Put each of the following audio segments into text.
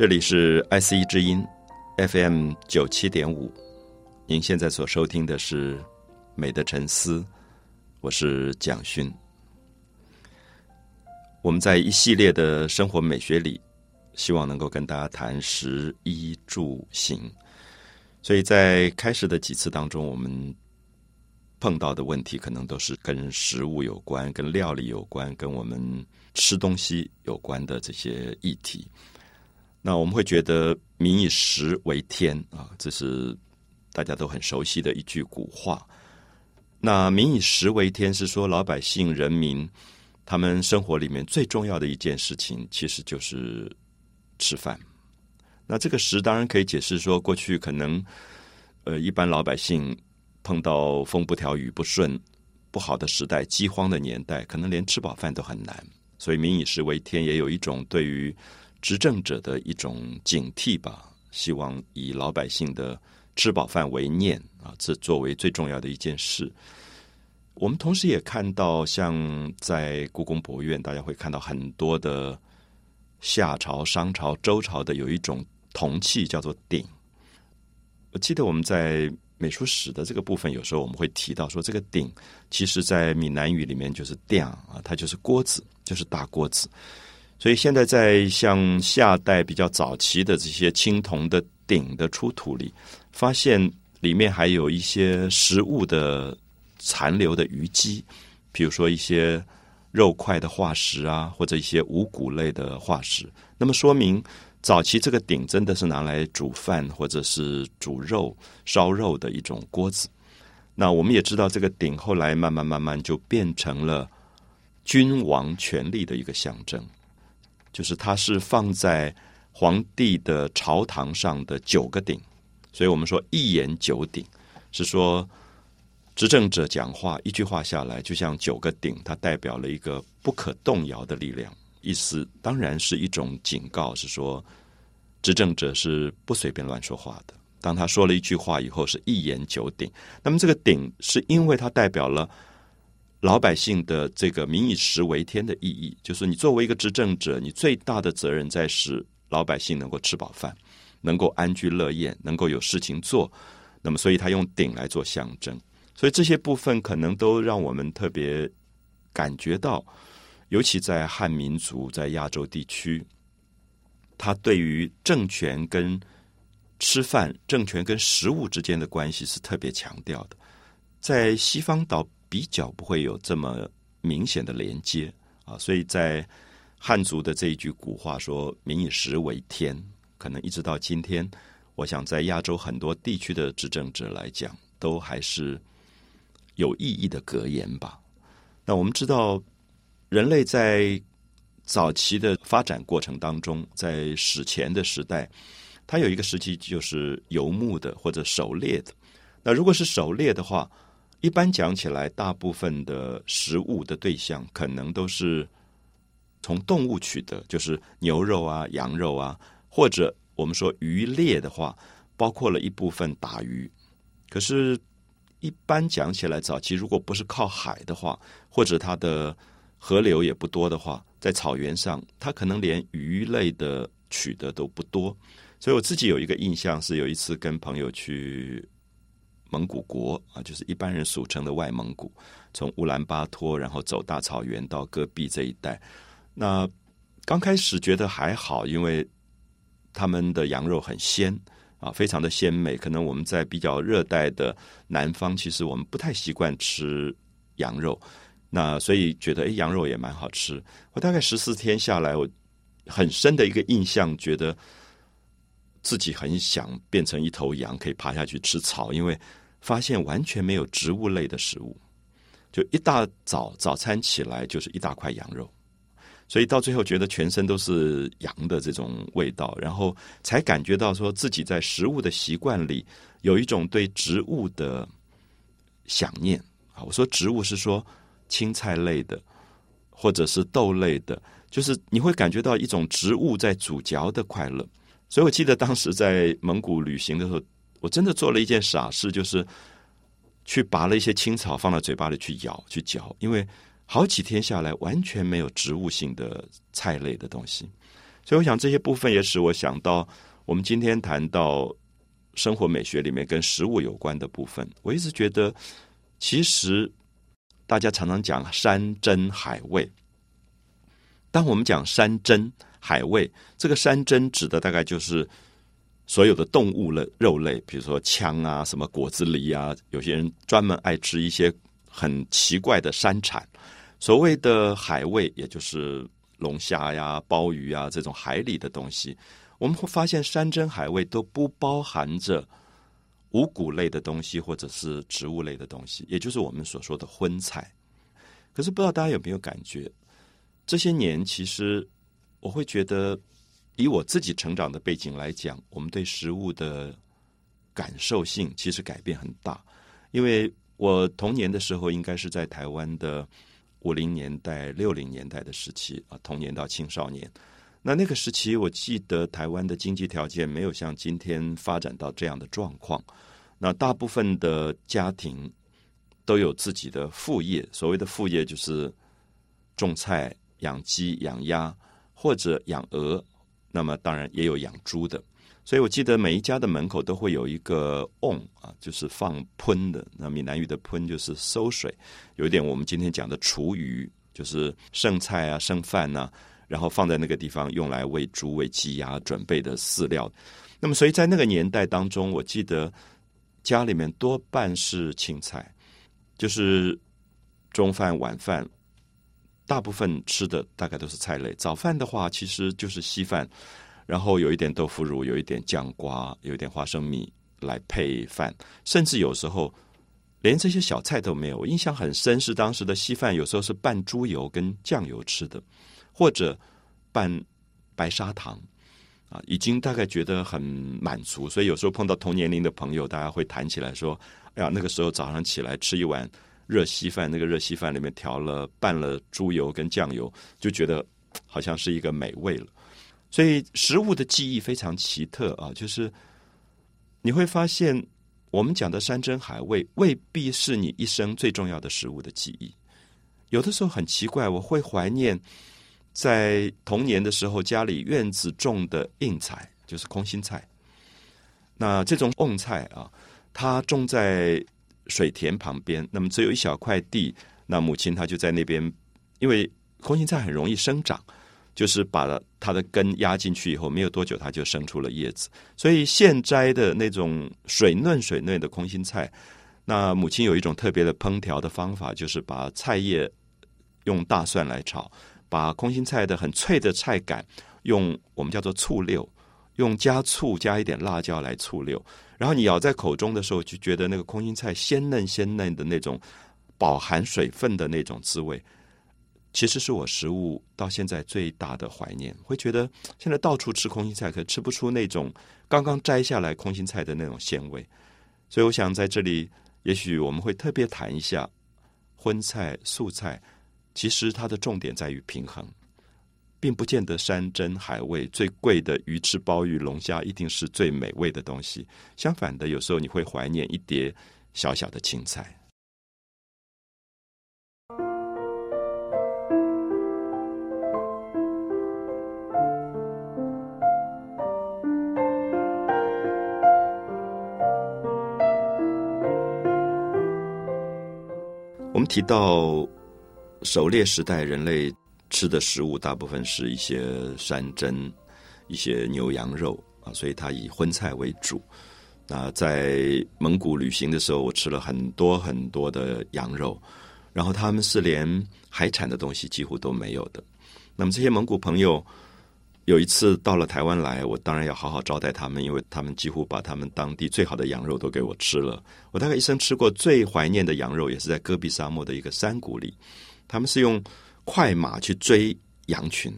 这里是 IC 之音 FM 九七点五，您现在所收听的是《美的沉思》，我是蒋勋。我们在一系列的生活美学里，希望能够跟大家谈食衣住行，所以在开始的几次当中，我们碰到的问题可能都是跟食物有关、跟料理有关、跟我们吃东西有关的这些议题。那我们会觉得“民以食为天”啊，这是大家都很熟悉的一句古话。那“民以食为天”是说老百姓、人民他们生活里面最重要的一件事情，其实就是吃饭。那这个“食”当然可以解释说，过去可能呃一般老百姓碰到风不调雨不顺、不好的时代、饥荒的年代，可能连吃饱饭都很难。所以“民以食为天”也有一种对于执政者的一种警惕吧，希望以老百姓的吃饱饭为念啊，这作为最重要的一件事。我们同时也看到，像在故宫博物院，大家会看到很多的夏朝、商朝、周朝的有一种铜器，叫做鼎。我记得我们在美术史的这个部分，有时候我们会提到说，这个鼎其实在闽南语里面就是“鼎”啊，它就是锅子，就是大锅子。所以现在在像夏代比较早期的这些青铜的鼎的出土里，发现里面还有一些食物的残留的余迹，比如说一些肉块的化石啊，或者一些五谷类的化石。那么说明早期这个鼎真的是拿来煮饭或者是煮肉、烧肉的一种锅子。那我们也知道，这个鼎后来慢慢慢慢就变成了君王权力的一个象征。就是它是放在皇帝的朝堂上的九个鼎，所以我们说一言九鼎，是说执政者讲话一句话下来，就像九个鼎，它代表了一个不可动摇的力量。意思当然是一种警告，是说执政者是不随便乱说话的。当他说了一句话以后，是一言九鼎。那么这个鼎是因为它代表了。老百姓的这个“民以食为天”的意义，就是你作为一个执政者，你最大的责任在使老百姓能够吃饱饭，能够安居乐业，能够有事情做。那么，所以他用鼎来做象征。所以这些部分可能都让我们特别感觉到，尤其在汉民族在亚洲地区，他对于政权跟吃饭、政权跟食物之间的关系是特别强调的。在西方岛。比较不会有这么明显的连接啊，所以在汉族的这一句古话说“民以食为天”，可能一直到今天，我想在亚洲很多地区的执政者来讲，都还是有意义的格言吧。那我们知道，人类在早期的发展过程当中，在史前的时代，它有一个时期就是游牧的或者狩猎的。那如果是狩猎的话，一般讲起来，大部分的食物的对象可能都是从动物取得，就是牛肉啊、羊肉啊，或者我们说渔猎的话，包括了一部分打鱼。可是，一般讲起来，早期如果不是靠海的话，或者它的河流也不多的话，在草原上，它可能连鱼类的取得都不多。所以我自己有一个印象，是有一次跟朋友去。蒙古国啊，就是一般人俗称的外蒙古，从乌兰巴托，然后走大草原到戈壁这一带。那刚开始觉得还好，因为他们的羊肉很鲜啊，非常的鲜美。可能我们在比较热带的南方，其实我们不太习惯吃羊肉，那所以觉得诶，羊肉也蛮好吃。我大概十四天下来，我很深的一个印象，觉得自己很想变成一头羊，可以爬下去吃草，因为。发现完全没有植物类的食物，就一大早早餐起来就是一大块羊肉，所以到最后觉得全身都是羊的这种味道，然后才感觉到说自己在食物的习惯里有一种对植物的想念啊。我说植物是说青菜类的或者是豆类的，就是你会感觉到一种植物在咀嚼的快乐。所以我记得当时在蒙古旅行的时候。我真的做了一件傻事，就是去拔了一些青草放到嘴巴里去咬去嚼，因为好几天下来完全没有植物性的菜类的东西，所以，我想这些部分也使我想到，我们今天谈到生活美学里面跟食物有关的部分。我一直觉得，其实大家常常讲山珍海味。当我们讲山珍海味，这个山珍指的大概就是所有的动物类肉类，比如说枪啊、什么果子狸啊，有些人专门爱吃一些很奇怪的山产。所谓的海味，也就是龙虾呀、鲍鱼啊这种海里的东西。我们会发现，山珍海味都不包含着五谷类的东西，或者是植物类的东西，也就是我们所说的荤菜。可是，不知道大家有没有感觉？这些年，其实我会觉得，以我自己成长的背景来讲，我们对食物的感受性其实改变很大。因为我童年的时候，应该是在台湾的五零年代、六零年代的时期啊，童年到青少年。那那个时期，我记得台湾的经济条件没有像今天发展到这样的状况。那大部分的家庭都有自己的副业，所谓的副业就是种菜。养鸡、养鸭或者养鹅，那么当然也有养猪的。所以我记得每一家的门口都会有一个瓮啊，就是放喷的。那闽南语的喷就是收水，有一点我们今天讲的厨余，就是剩菜啊、剩饭呐，然后放在那个地方用来喂猪、喂鸡、鸭准备的饲料。那么所以在那个年代当中，我记得家里面多半是青菜，就是中饭、晚饭。大部分吃的大概都是菜类。早饭的话，其实就是稀饭，然后有一点豆腐乳，有一点酱瓜，有一点花生米来配饭。甚至有时候连这些小菜都没有。我印象很深是当时的稀饭，有时候是拌猪油跟酱油吃的，或者拌白砂糖啊，已经大概觉得很满足。所以有时候碰到同年龄的朋友，大家会谈起来说：“哎呀，那个时候早上起来吃一碗。”热稀饭，那个热稀饭里面调了拌了猪油跟酱油，就觉得好像是一个美味了。所以食物的记忆非常奇特啊，就是你会发现，我们讲的山珍海味未必是你一生最重要的食物的记忆。有的时候很奇怪，我会怀念在童年的时候家里院子种的硬菜，就是空心菜。那这种瓮菜啊，它种在。水田旁边，那么只有一小块地，那母亲她就在那边，因为空心菜很容易生长，就是把它的根压进去以后，没有多久它就生出了叶子。所以现摘的那种水嫩水嫩的空心菜，那母亲有一种特别的烹调的方法，就是把菜叶用大蒜来炒，把空心菜的很脆的菜杆用我们叫做醋溜，用加醋加一点辣椒来醋溜。然后你咬在口中的时候，就觉得那个空心菜鲜嫩鲜嫩的那种饱含水分的那种滋味，其实是我食物到现在最大的怀念。会觉得现在到处吃空心菜，可吃不出那种刚刚摘下来空心菜的那种鲜味。所以我想在这里，也许我们会特别谈一下荤菜、素菜，其实它的重点在于平衡。并不见得山珍海味最贵的鱼翅鲍鱼龙虾一定是最美味的东西。相反的，有时候你会怀念一碟小小的青菜。我们提到狩猎时代，人类。吃的食物大部分是一些山珍、一些牛羊肉啊，所以它以荤菜为主。那在蒙古旅行的时候，我吃了很多很多的羊肉，然后他们是连海产的东西几乎都没有的。那么这些蒙古朋友有一次到了台湾来，我当然要好好招待他们，因为他们几乎把他们当地最好的羊肉都给我吃了。我大概一生吃过最怀念的羊肉，也是在戈壁沙漠的一个山谷里，他们是用。快马去追羊群，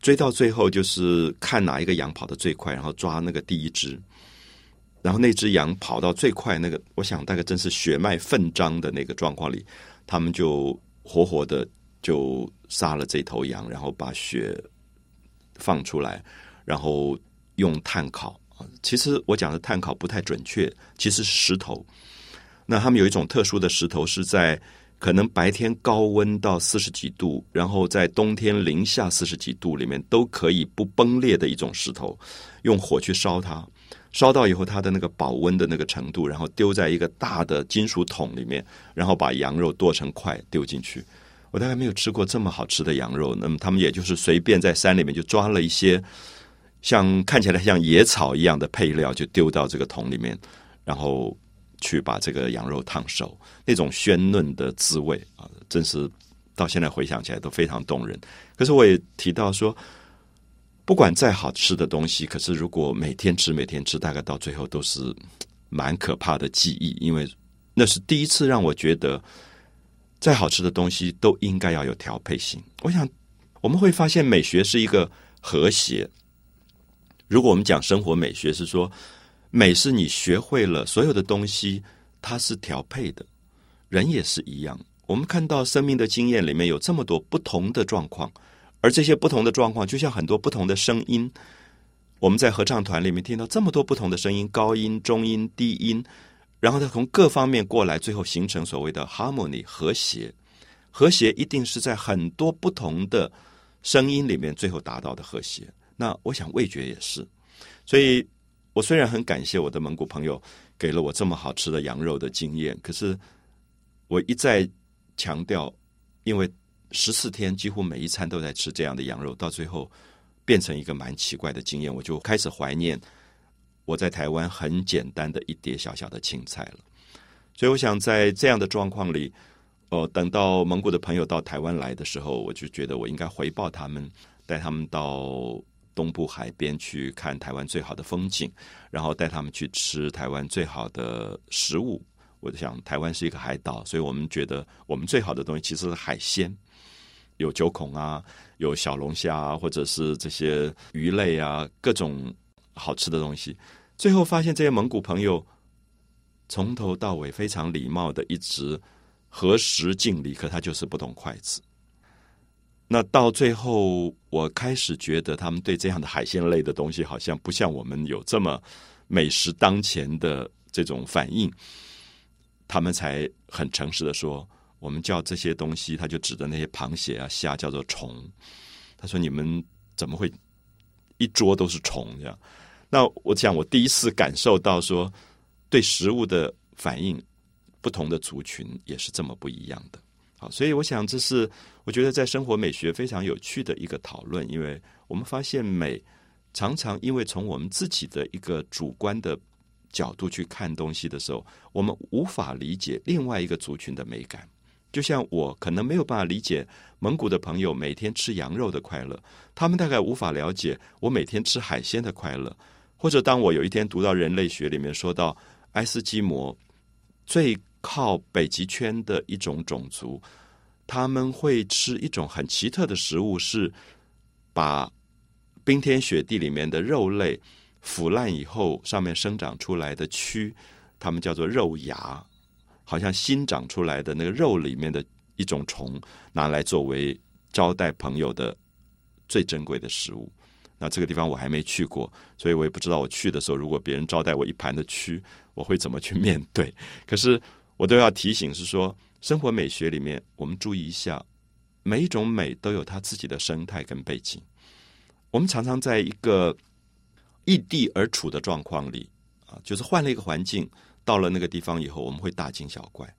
追到最后就是看哪一个羊跑得最快，然后抓那个第一只，然后那只羊跑到最快，那个我想大概真是血脉奋张的那个状况里，他们就活活的就杀了这头羊，然后把血放出来，然后用炭烤。其实我讲的炭烤不太准确，其实是石头。那他们有一种特殊的石头是在。可能白天高温到四十几度，然后在冬天零下四十几度里面都可以不崩裂的一种石头，用火去烧它，烧到以后它的那个保温的那个程度，然后丢在一个大的金属桶里面，然后把羊肉剁成块丢进去。我大概没有吃过这么好吃的羊肉。那么他们也就是随便在山里面就抓了一些像看起来像野草一样的配料，就丢到这个桶里面，然后。去把这个羊肉烫熟，那种鲜嫩的滋味啊，真是到现在回想起来都非常动人。可是我也提到说，不管再好吃的东西，可是如果每天吃每天吃，大概到最后都是蛮可怕的记忆，因为那是第一次让我觉得，再好吃的东西都应该要有调配性。我想我们会发现，美学是一个和谐。如果我们讲生活美学，是说。美是你学会了所有的东西，它是调配的。人也是一样，我们看到生命的经验里面有这么多不同的状况，而这些不同的状况就像很多不同的声音。我们在合唱团里面听到这么多不同的声音，高音、中音、低音，然后它从各方面过来，最后形成所谓的 harmony 和谐。和谐一定是在很多不同的声音里面最后达到的和谐。那我想味觉也是，所以。我虽然很感谢我的蒙古朋友给了我这么好吃的羊肉的经验，可是我一再强调，因为十四天几乎每一餐都在吃这样的羊肉，到最后变成一个蛮奇怪的经验，我就开始怀念我在台湾很简单的一碟小小的青菜了。所以我想在这样的状况里，哦，等到蒙古的朋友到台湾来的时候，我就觉得我应该回报他们，带他们到。东部海边去看台湾最好的风景，然后带他们去吃台湾最好的食物。我想，台湾是一个海岛，所以我们觉得我们最好的东西其实是海鲜，有九孔啊，有小龙虾啊，或者是这些鱼类啊，各种好吃的东西。最后发现，这些蒙古朋友从头到尾非常礼貌的一直合十敬礼，可他就是不动筷子。那到最后，我开始觉得他们对这样的海鲜类的东西，好像不像我们有这么美食当前的这种反应。他们才很诚实的说：“我们叫这些东西，他就指的那些螃蟹啊、虾叫做虫。”他说：“你们怎么会一桌都是虫？”这样，那我想，我第一次感受到说，对食物的反应，不同的族群也是这么不一样的。好，所以我想这是我觉得在生活美学非常有趣的一个讨论，因为我们发现美常常因为从我们自己的一个主观的角度去看东西的时候，我们无法理解另外一个族群的美感。就像我可能没有办法理解蒙古的朋友每天吃羊肉的快乐，他们大概无法了解我每天吃海鲜的快乐。或者当我有一天读到人类学里面说到爱斯基摩最。靠北极圈的一种种族，他们会吃一种很奇特的食物，是把冰天雪地里面的肉类腐烂以后，上面生长出来的蛆，他们叫做肉芽，好像新长出来的那个肉里面的一种虫，拿来作为招待朋友的最珍贵的食物。那这个地方我还没去过，所以我也不知道我去的时候，如果别人招待我一盘的蛆，我会怎么去面对。可是。我都要提醒是说，生活美学里面，我们注意一下，每一种美都有它自己的生态跟背景。我们常常在一个异地而处的状况里啊，就是换了一个环境，到了那个地方以后，我们会大惊小怪。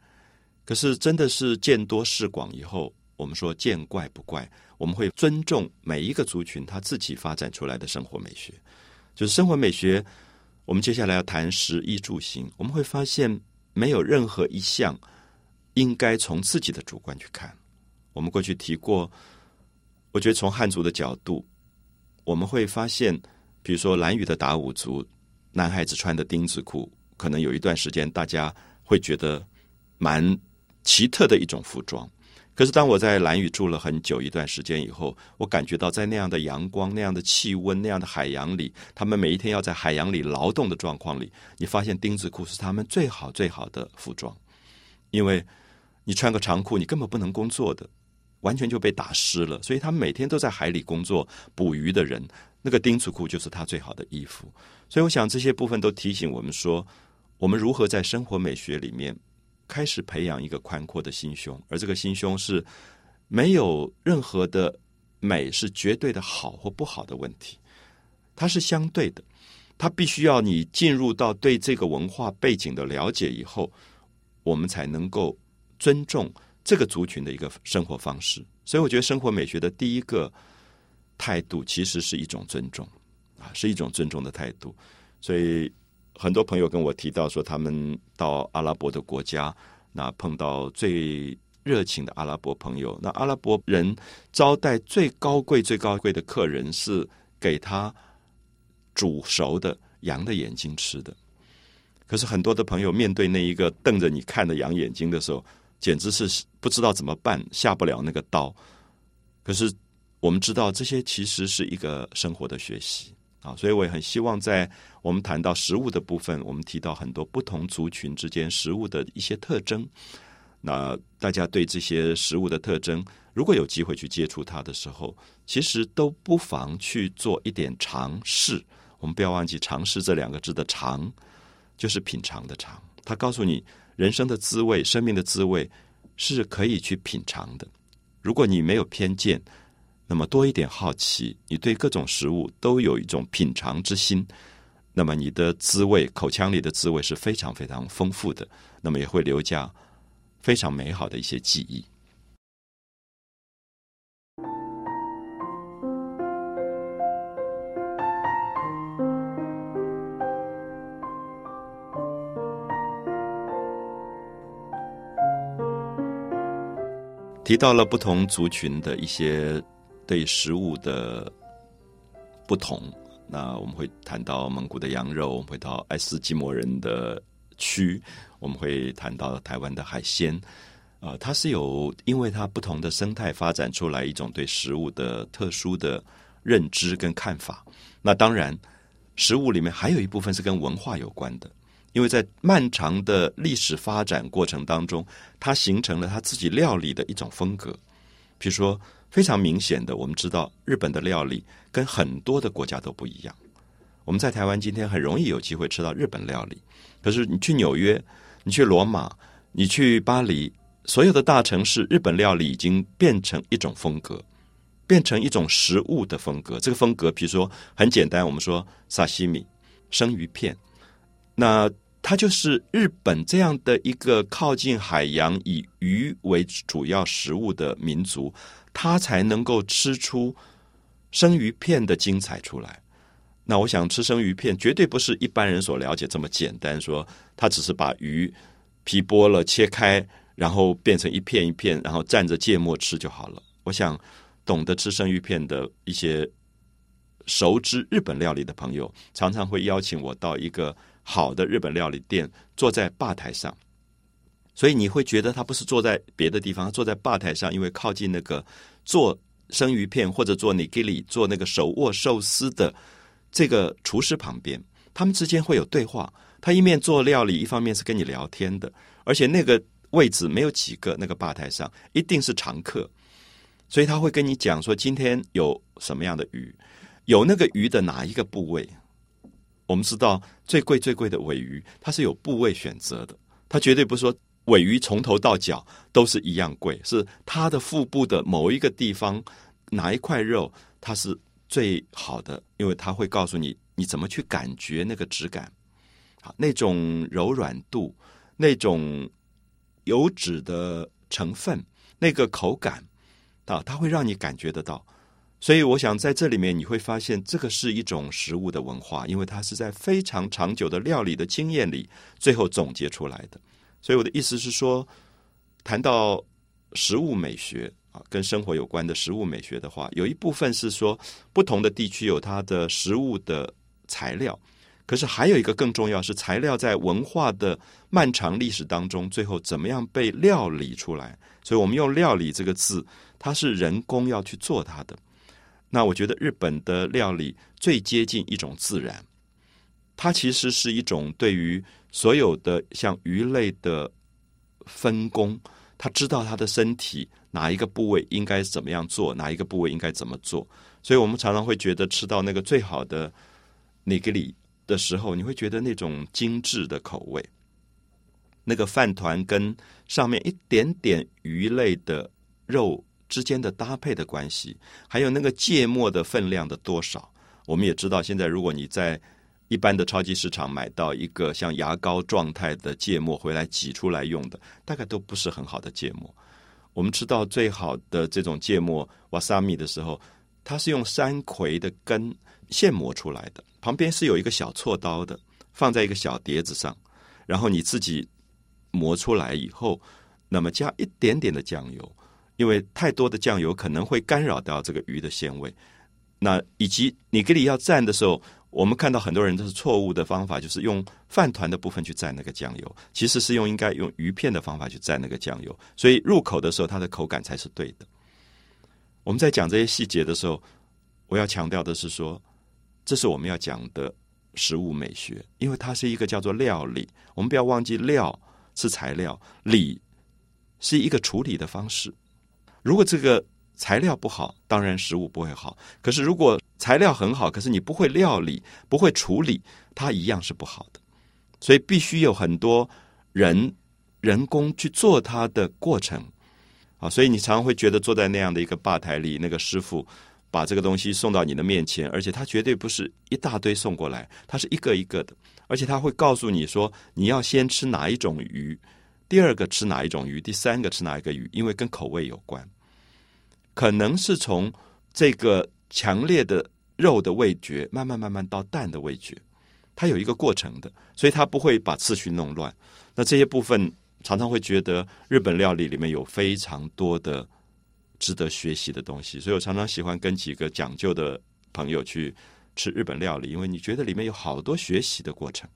可是真的是见多识广以后，我们说见怪不怪，我们会尊重每一个族群他自己发展出来的生活美学。就是生活美学，我们接下来要谈食衣住行，我们会发现。没有任何一项应该从自己的主观去看。我们过去提过，我觉得从汉族的角度，我们会发现，比如说蓝雨的达武族男孩子穿的丁字裤，可能有一段时间大家会觉得蛮奇特的一种服装。可是，当我在蓝屿住了很久一段时间以后，我感觉到在那样的阳光、那样的气温、那样的海洋里，他们每一天要在海洋里劳动的状况里，你发现丁字裤是他们最好最好的服装，因为你穿个长裤，你根本不能工作的，完全就被打湿了。所以他们每天都在海里工作捕鱼的人，那个丁字裤就是他最好的衣服。所以，我想这些部分都提醒我们说，我们如何在生活美学里面。开始培养一个宽阔的心胸，而这个心胸是没有任何的美是绝对的好或不好的问题，它是相对的，它必须要你进入到对这个文化背景的了解以后，我们才能够尊重这个族群的一个生活方式。所以，我觉得生活美学的第一个态度其实是一种尊重啊，是一种尊重的态度。所以。很多朋友跟我提到说，他们到阿拉伯的国家，那碰到最热情的阿拉伯朋友。那阿拉伯人招待最高贵、最高贵的客人，是给他煮熟的羊的眼睛吃的。可是很多的朋友面对那一个瞪着你看的羊眼睛的时候，简直是不知道怎么办，下不了那个刀。可是我们知道，这些其实是一个生活的学习。啊，所以我也很希望在我们谈到食物的部分，我们提到很多不同族群之间食物的一些特征。那大家对这些食物的特征，如果有机会去接触它的时候，其实都不妨去做一点尝试。我们不要忘记“尝试”这两个字的“尝”，就是品尝的“尝”。它告诉你，人生的滋味、生命的滋味是可以去品尝的。如果你没有偏见。那么多一点好奇，你对各种食物都有一种品尝之心，那么你的滋味，口腔里的滋味是非常非常丰富的，那么也会留下非常美好的一些记忆。提到了不同族群的一些。对食物的不同，那我们会谈到蒙古的羊肉，我们会到爱斯基摩人的蛆，我们会谈到台湾的海鲜，啊，它是有因为它不同的生态发展出来一种对食物的特殊的认知跟看法。那当然，食物里面还有一部分是跟文化有关的，因为在漫长的历史发展过程当中，它形成了它自己料理的一种风格，比如说。非常明显的，我们知道日本的料理跟很多的国家都不一样。我们在台湾今天很容易有机会吃到日本料理，可是你去纽约、你去罗马、你去巴黎，所有的大城市，日本料理已经变成一种风格，变成一种食物的风格。这个风格，比如说很简单，我们说沙西米生鱼片，那它就是日本这样的一个靠近海洋、以鱼为主要食物的民族。它才能够吃出生鱼片的精彩出来。那我想吃生鱼片，绝对不是一般人所了解这么简单。说他只是把鱼皮剥了、切开，然后变成一片一片，然后蘸着芥末吃就好了。我想懂得吃生鱼片的一些熟知日本料理的朋友，常常会邀请我到一个好的日本料理店，坐在吧台上。所以你会觉得他不是坐在别的地方，他坐在吧台上，因为靠近那个做生鱼片或者做 nigiri 做那个手握寿司的这个厨师旁边，他们之间会有对话。他一面做料理，一方面是跟你聊天的，而且那个位置没有几个，那个吧台上一定是常客，所以他会跟你讲说今天有什么样的鱼，有那个鱼的哪一个部位。我们知道最贵最贵的尾鱼，它是有部位选择的，它绝对不是说。尾鱼从头到脚都是一样贵，是它的腹部的某一个地方哪一块肉它是最好的，因为它会告诉你你怎么去感觉那个质感，好那种柔软度，那种油脂的成分，那个口感啊，它会让你感觉得到。所以我想在这里面你会发现，这个是一种食物的文化，因为它是在非常长久的料理的经验里最后总结出来的。所以我的意思是说，谈到食物美学啊，跟生活有关的食物美学的话，有一部分是说不同的地区有它的食物的材料，可是还有一个更重要是材料在文化的漫长历史当中，最后怎么样被料理出来？所以我们用“料理”这个字，它是人工要去做它的。那我觉得日本的料理最接近一种自然，它其实是一种对于。所有的像鱼类的分工，他知道他的身体哪一个部位应该怎么样做，哪一个部位应该怎么做。所以我们常常会觉得吃到那个最好的那个里的时候，你会觉得那种精致的口味。那个饭团跟上面一点点鱼类的肉之间的搭配的关系，还有那个芥末的分量的多少。我们也知道，现在如果你在一般的超级市场买到一个像牙膏状态的芥末回来挤出来用的，大概都不是很好的芥末。我们吃到最好的这种芥末瓦萨米的时候，它是用山葵的根现磨出来的，旁边是有一个小锉刀的，放在一个小碟子上，然后你自己磨出来以后，那么加一点点的酱油，因为太多的酱油可能会干扰到这个鱼的鲜味。那以及你给你要蘸的时候，我们看到很多人都是错误的方法，就是用饭团的部分去蘸那个酱油，其实是用应该用鱼片的方法去蘸那个酱油，所以入口的时候它的口感才是对的。我们在讲这些细节的时候，我要强调的是说，这是我们要讲的食物美学，因为它是一个叫做料理。我们不要忘记，料是材料，理是一个处理的方式。如果这个材料不好，当然食物不会好。可是如果材料很好，可是你不会料理、不会处理，它一样是不好的。所以必须有很多人人工去做它的过程啊。所以你常常会觉得坐在那样的一个吧台里，那个师傅把这个东西送到你的面前，而且他绝对不是一大堆送过来，他是一个一个的，而且他会告诉你说你要先吃哪一种鱼，第二个吃哪一种鱼，第三个吃哪一个鱼，因为跟口味有关。可能是从这个强烈的肉的味觉，慢慢慢慢到蛋的味觉，它有一个过程的，所以它不会把次序弄乱。那这些部分常常会觉得日本料理里面有非常多的值得学习的东西，所以我常常喜欢跟几个讲究的朋友去吃日本料理，因为你觉得里面有好多学习的过程，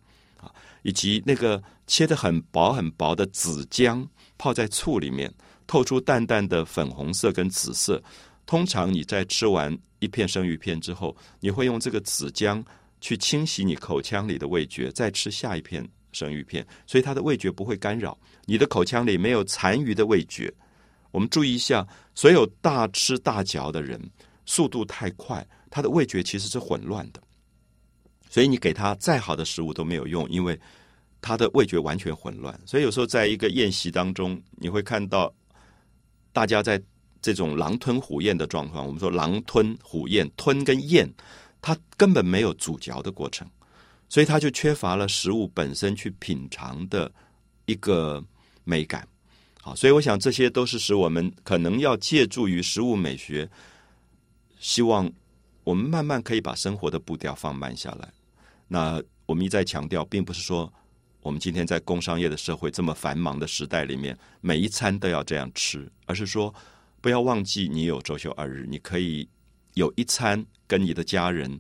以及那个切的很薄很薄的紫姜泡在醋里面。透出淡淡的粉红色跟紫色。通常你在吃完一片生鱼片之后，你会用这个紫姜去清洗你口腔里的味觉，再吃下一片生鱼片，所以它的味觉不会干扰你的口腔里没有残余的味觉。我们注意一下，所有大吃大嚼的人，速度太快，他的味觉其实是混乱的。所以你给他再好的食物都没有用，因为他的味觉完全混乱。所以有时候在一个宴席当中，你会看到。大家在这种狼吞虎咽的状况，我们说狼吞虎咽，吞跟咽，它根本没有咀嚼的过程，所以它就缺乏了食物本身去品尝的一个美感。好，所以我想这些都是使我们可能要借助于食物美学，希望我们慢慢可以把生活的步调放慢下来。那我们一再强调，并不是说。我们今天在工商业的社会这么繁忙的时代里面，每一餐都要这样吃，而是说不要忘记你有周休二日，你可以有一餐跟你的家人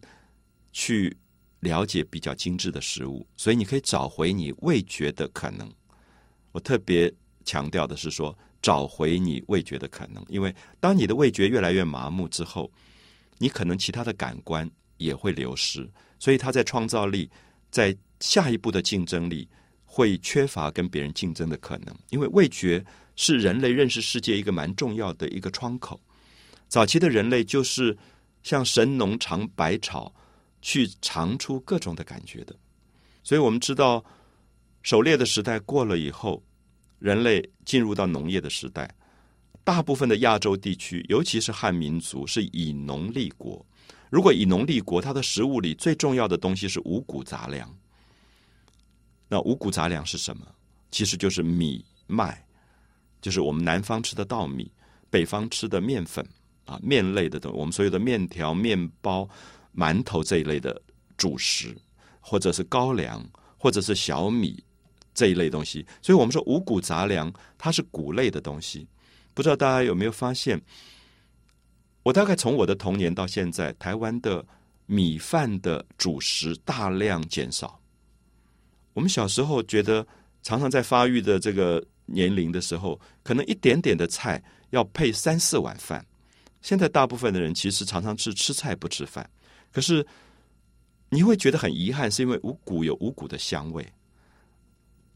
去了解比较精致的食物，所以你可以找回你味觉的可能。我特别强调的是说，找回你味觉的可能，因为当你的味觉越来越麻木之后，你可能其他的感官也会流失，所以他在创造力在。下一步的竞争力会缺乏跟别人竞争的可能，因为味觉是人类认识世界一个蛮重要的一个窗口。早期的人类就是像神农尝百草，去尝出各种的感觉的。所以我们知道，狩猎的时代过了以后，人类进入到农业的时代。大部分的亚洲地区，尤其是汉民族，是以农立国。如果以农立国，它的食物里最重要的东西是五谷杂粮。那五谷杂粮是什么？其实就是米麦，就是我们南方吃的稻米，北方吃的面粉啊，面类的东西。我们所有的面条、面包、馒头这一类的主食，或者是高粱，或者是小米这一类东西。所以我们说五谷杂粮，它是谷类的东西。不知道大家有没有发现？我大概从我的童年到现在，台湾的米饭的主食大量减少。我们小时候觉得，常常在发育的这个年龄的时候，可能一点点的菜要配三四碗饭。现在大部分的人其实常常是吃菜不吃饭。可是你会觉得很遗憾，是因为五谷有五谷的香味。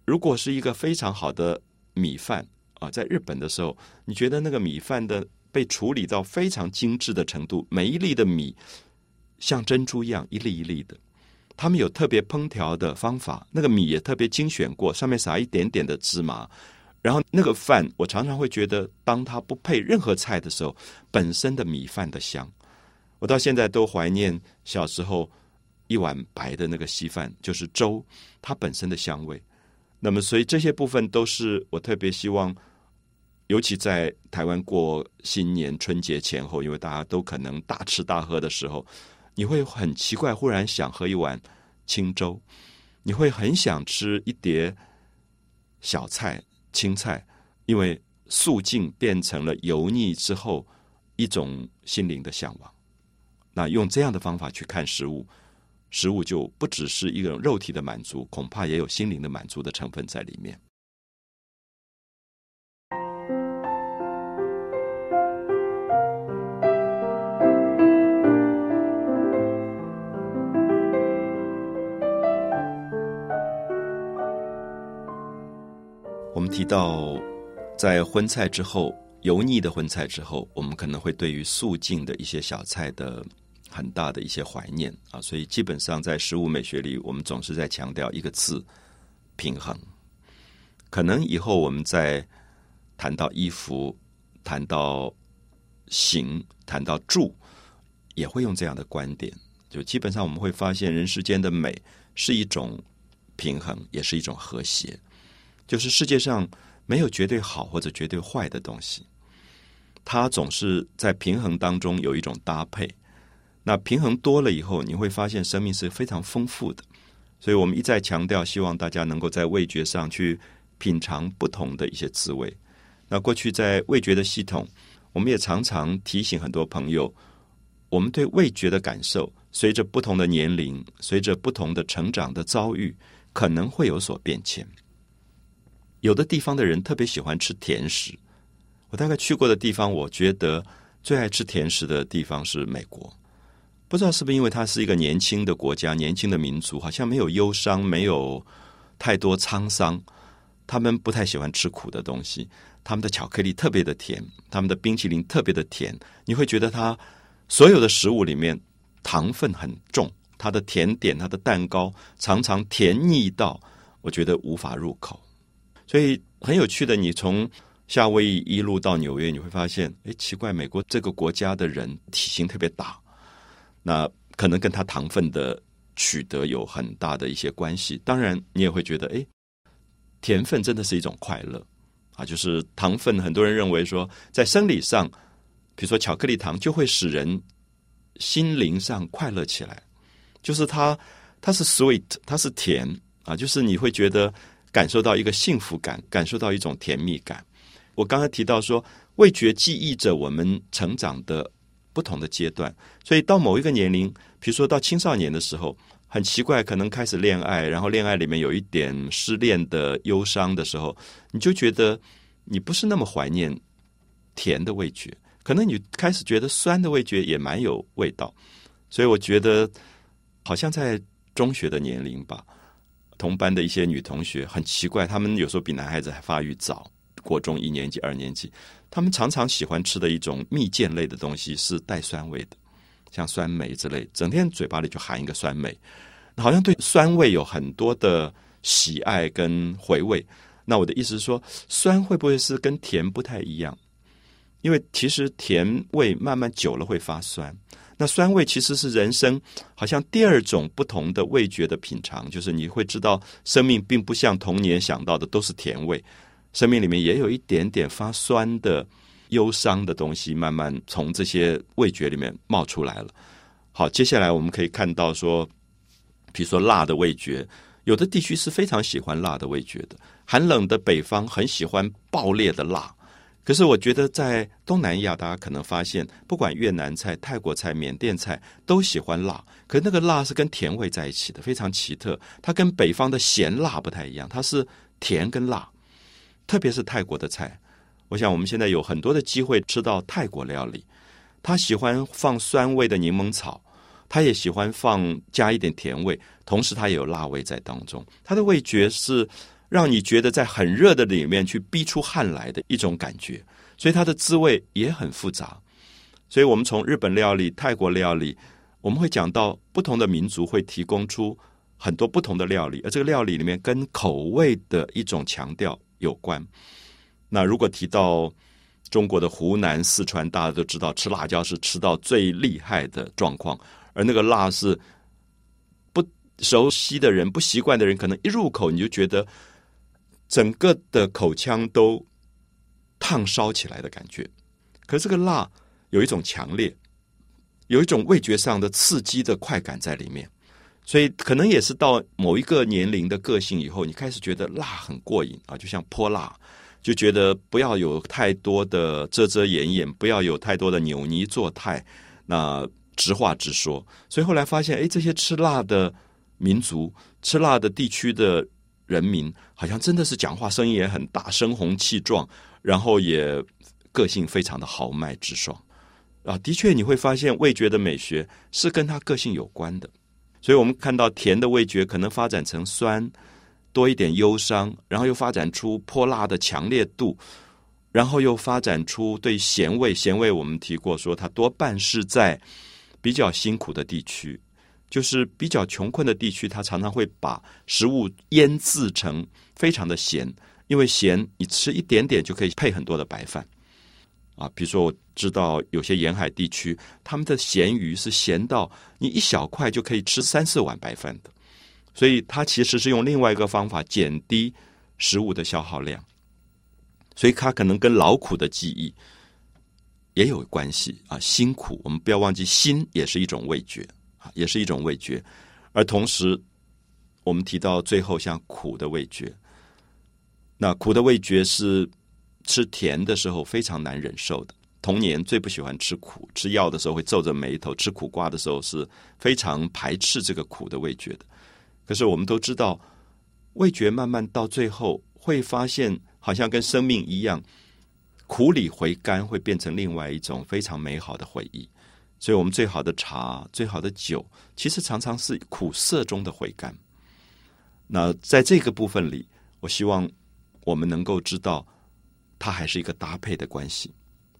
如果是一个非常好的米饭啊，在日本的时候，你觉得那个米饭的被处理到非常精致的程度，每一粒的米像珍珠一样一粒一粒的。他们有特别烹调的方法，那个米也特别精选过，上面撒一点点的芝麻。然后那个饭，我常常会觉得，当它不配任何菜的时候，本身的米饭的香，我到现在都怀念小时候一碗白的那个稀饭，就是粥，它本身的香味。那么，所以这些部分都是我特别希望，尤其在台湾过新年春节前后，因为大家都可能大吃大喝的时候。你会很奇怪，忽然想喝一碗清粥，你会很想吃一碟小菜、青菜，因为素净变成了油腻之后一种心灵的向往。那用这样的方法去看食物，食物就不只是一个肉体的满足，恐怕也有心灵的满足的成分在里面。我们提到，在荤菜之后，油腻的荤菜之后，我们可能会对于素净的一些小菜的很大的一些怀念啊。所以，基本上在食物美学里，我们总是在强调一个字：平衡。可能以后我们在谈到衣服、谈到行、谈到住，也会用这样的观点。就基本上我们会发现，人世间的美是一种平衡，也是一种和谐。就是世界上没有绝对好或者绝对坏的东西，它总是在平衡当中有一种搭配。那平衡多了以后，你会发现生命是非常丰富的。所以我们一再强调，希望大家能够在味觉上去品尝不同的一些滋味。那过去在味觉的系统，我们也常常提醒很多朋友，我们对味觉的感受，随着不同的年龄，随着不同的成长的遭遇，可能会有所变迁。有的地方的人特别喜欢吃甜食，我大概去过的地方，我觉得最爱吃甜食的地方是美国。不知道是不是因为它是一个年轻的国家、年轻的民族，好像没有忧伤，没有太多沧桑。他们不太喜欢吃苦的东西，他们的巧克力特别的甜，他们的冰淇淋特别的甜。你会觉得它所有的食物里面糖分很重，它的甜点、它的蛋糕常常甜腻到我觉得无法入口。所以很有趣的，你从夏威夷一路到纽约，你会发现，哎，奇怪，美国这个国家的人体型特别大，那可能跟他糖分的取得有很大的一些关系。当然，你也会觉得，哎，甜分真的是一种快乐啊！就是糖分，很多人认为说，在生理上，比如说巧克力糖就会使人心灵上快乐起来，就是它它是 sweet，它是甜啊，就是你会觉得。感受到一个幸福感，感受到一种甜蜜感。我刚才提到说，味觉记忆着我们成长的不同的阶段，所以到某一个年龄，比如说到青少年的时候，很奇怪，可能开始恋爱，然后恋爱里面有一点失恋的忧伤的时候，你就觉得你不是那么怀念甜的味觉，可能你开始觉得酸的味觉也蛮有味道。所以我觉得，好像在中学的年龄吧。同班的一些女同学很奇怪，她们有时候比男孩子还发育早，国中一年级、二年级，她们常常喜欢吃的一种蜜饯类的东西是带酸味的，像酸梅之类，整天嘴巴里就含一个酸梅，好像对酸味有很多的喜爱跟回味。那我的意思是说，酸会不会是跟甜不太一样？因为其实甜味慢慢久了会发酸。那酸味其实是人生好像第二种不同的味觉的品尝，就是你会知道生命并不像童年想到的都是甜味，生命里面也有一点点发酸的忧伤的东西，慢慢从这些味觉里面冒出来了。好，接下来我们可以看到说，比如说辣的味觉，有的地区是非常喜欢辣的味觉的，寒冷的北方很喜欢爆裂的辣。可是我觉得，在东南亚，大家可能发现，不管越南菜、泰国菜、缅甸菜，都喜欢辣。可那个辣是跟甜味在一起的，非常奇特。它跟北方的咸辣不太一样，它是甜跟辣。特别是泰国的菜，我想我们现在有很多的机会吃到泰国料理。他喜欢放酸味的柠檬草，他也喜欢放加一点甜味，同时他也有辣味在当中。他的味觉是。让你觉得在很热的里面去逼出汗来的一种感觉，所以它的滋味也很复杂。所以我们从日本料理、泰国料理，我们会讲到不同的民族会提供出很多不同的料理，而这个料理里面跟口味的一种强调有关。那如果提到中国的湖南、四川，大家都知道吃辣椒是吃到最厉害的状况，而那个辣是不熟悉的人、不习惯的人，可能一入口你就觉得整个的口腔都烫烧起来的感觉。可是这个辣有一种强烈。有一种味觉上的刺激的快感在里面，所以可能也是到某一个年龄的个性以后，你开始觉得辣很过瘾啊，就像泼辣，就觉得不要有太多的遮遮掩掩，不要有太多的扭捏作态，那直话直说。所以后来发现，哎，这些吃辣的民族、吃辣的地区的人民，好像真的是讲话声音也很大，声洪气壮，然后也个性非常的豪迈直爽。啊，的确，你会发现味觉的美学是跟他个性有关的。所以，我们看到甜的味觉可能发展成酸，多一点忧伤，然后又发展出泼辣的强烈度，然后又发展出对咸味。咸味我们提过，说它多半是在比较辛苦的地区，就是比较穷困的地区，它常常会把食物腌制成非常的咸，因为咸你吃一点点就可以配很多的白饭。啊，比如说我知道有些沿海地区，他们的咸鱼是咸到你一小块就可以吃三四碗白饭的，所以它其实是用另外一个方法减低食物的消耗量，所以它可能跟劳苦的记忆也有关系啊。辛苦，我们不要忘记，辛也是一种味觉，也是一种味觉。而同时，我们提到最后像苦的味觉，那苦的味觉是。吃甜的时候非常难忍受的，童年最不喜欢吃苦，吃药的时候会皱着眉头，吃苦瓜的时候是非常排斥这个苦的味觉的。可是我们都知道，味觉慢慢到最后会发现，好像跟生命一样，苦里回甘会变成另外一种非常美好的回忆。所以，我们最好的茶、最好的酒，其实常常是苦涩中的回甘。那在这个部分里，我希望我们能够知道。它还是一个搭配的关系，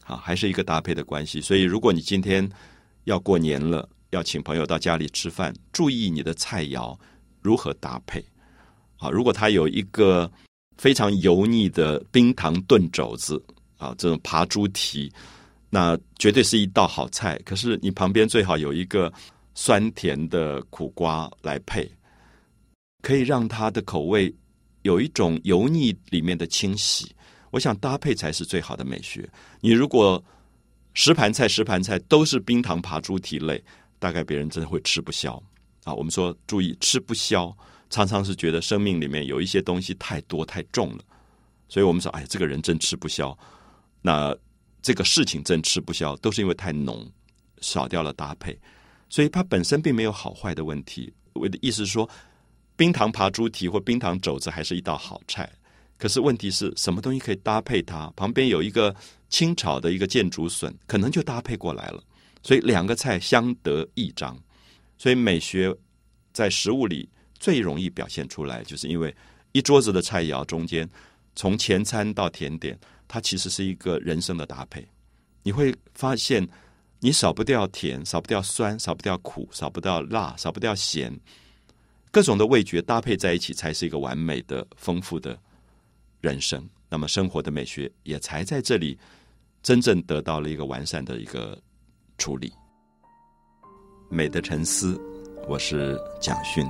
啊，还是一个搭配的关系。所以，如果你今天要过年了，要请朋友到家里吃饭，注意你的菜肴如何搭配。啊，如果他有一个非常油腻的冰糖炖肘子，啊，这种扒猪蹄，那绝对是一道好菜。可是，你旁边最好有一个酸甜的苦瓜来配，可以让它的口味有一种油腻里面的清洗。我想搭配才是最好的美学。你如果十盘菜十盘菜都是冰糖爬猪蹄类，大概别人真的会吃不消啊。我们说注意吃不消，常常是觉得生命里面有一些东西太多太重了，所以我们说，哎，这个人真吃不消。那这个事情真吃不消，都是因为太浓，少掉了搭配。所以它本身并没有好坏的问题。我的意思是说，冰糖爬猪蹄或冰糖肘子还是一道好菜。可是问题是什么东西可以搭配它？旁边有一个清炒的一个箭竹笋，可能就搭配过来了。所以两个菜相得益彰。所以美学在食物里最容易表现出来，就是因为一桌子的菜肴中间，从前餐到甜点，它其实是一个人生的搭配。你会发现，你少不掉甜，少不掉酸，少不掉苦，少不掉辣，少不掉咸，各种的味觉搭配在一起，才是一个完美的、丰富的。人生，那么生活的美学也才在这里真正得到了一个完善的一个处理。美的沉思，我是蒋勋。